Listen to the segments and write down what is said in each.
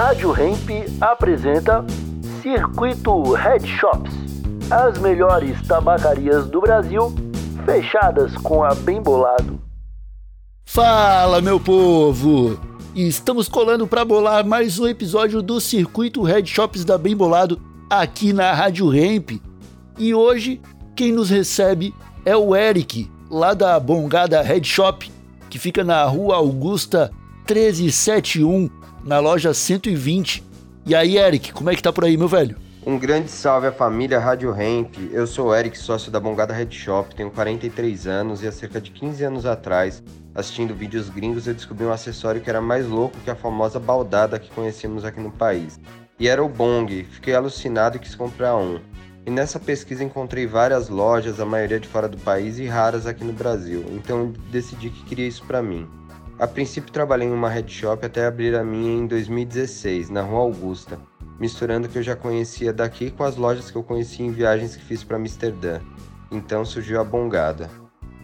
Rádio Hemp apresenta Circuito Head Shops, as melhores tabacarias do Brasil, fechadas com a Bem Bolado. Fala, meu povo! Estamos colando para bolar mais um episódio do Circuito Head Shops da Bem Bolado aqui na Rádio Hemp. E hoje quem nos recebe é o Eric, lá da Bongada Head Shop, que fica na Rua Augusta 1371, na loja 120. E aí, Eric, como é que tá por aí, meu velho? Um grande salve à família Rádio Hemp. Eu sou o Eric, sócio da Bongada Head Shop, tenho 43 anos e há cerca de 15 anos atrás, assistindo vídeos gringos, eu descobri um acessório que era mais louco que a famosa baldada que conhecemos aqui no país. E era o bong. Fiquei alucinado e quis comprar um. E nessa pesquisa encontrei várias lojas, a maioria de fora do país e raras aqui no Brasil. Então decidi que queria isso para mim. A princípio trabalhei em uma head shop até abrir a minha em 2016, na Rua Augusta, misturando o que eu já conhecia daqui com as lojas que eu conheci em viagens que fiz para Amsterdã. Então surgiu a Bongada.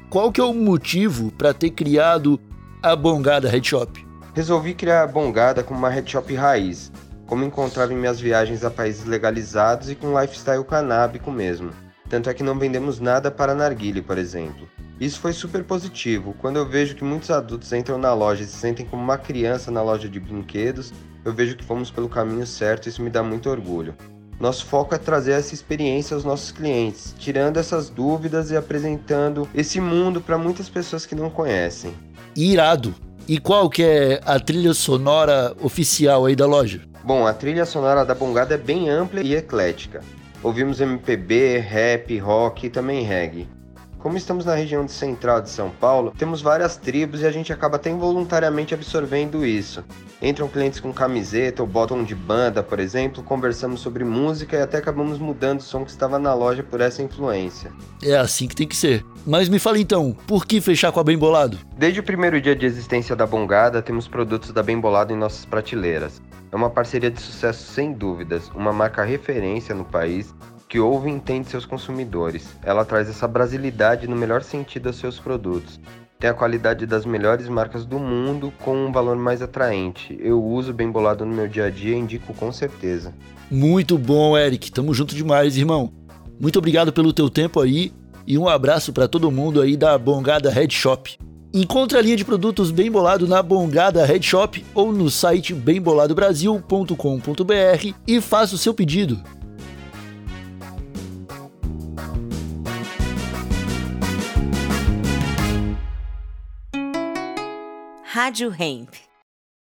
Qual que é o motivo para ter criado a Bongada Head Shop? Resolvi criar a Bongada como uma head shop raiz, como encontrava em minhas viagens a países legalizados e com lifestyle canábico mesmo. Tanto é que não vendemos nada para narguile, por exemplo. Isso foi super positivo. Quando eu vejo que muitos adultos entram na loja e se sentem como uma criança na loja de brinquedos, eu vejo que fomos pelo caminho certo e isso me dá muito orgulho. Nosso foco é trazer essa experiência aos nossos clientes, tirando essas dúvidas e apresentando esse mundo para muitas pessoas que não conhecem. Irado! E qual que é a trilha sonora oficial aí da loja? Bom, a trilha sonora da Bongada é bem ampla e eclética. Ouvimos MPB, rap, rock e também reggae. Como estamos na região central de São Paulo, temos várias tribos e a gente acaba até involuntariamente absorvendo isso. Entram clientes com camiseta ou bottom de banda, por exemplo, conversamos sobre música e até acabamos mudando o som que estava na loja por essa influência. É assim que tem que ser. Mas me fala então, por que fechar com a Bem Bolado? Desde o primeiro dia de existência da Bongada, temos produtos da Bem Bolado em nossas prateleiras. É uma parceria de sucesso sem dúvidas, uma marca referência no país que ouve e entende seus consumidores. Ela traz essa brasilidade no melhor sentido aos seus produtos. Tem a qualidade das melhores marcas do mundo com um valor mais atraente. Eu uso bem bolado no meu dia a dia e indico com certeza. Muito bom, Eric. Tamo junto demais, irmão. Muito obrigado pelo teu tempo aí e um abraço para todo mundo aí da Bongada Head Shop. Encontre a linha de produtos Bem Bolado na Bongada Head Shop ou no site bemboladobrasil.com.br e faça o seu pedido. Rádio Hemp.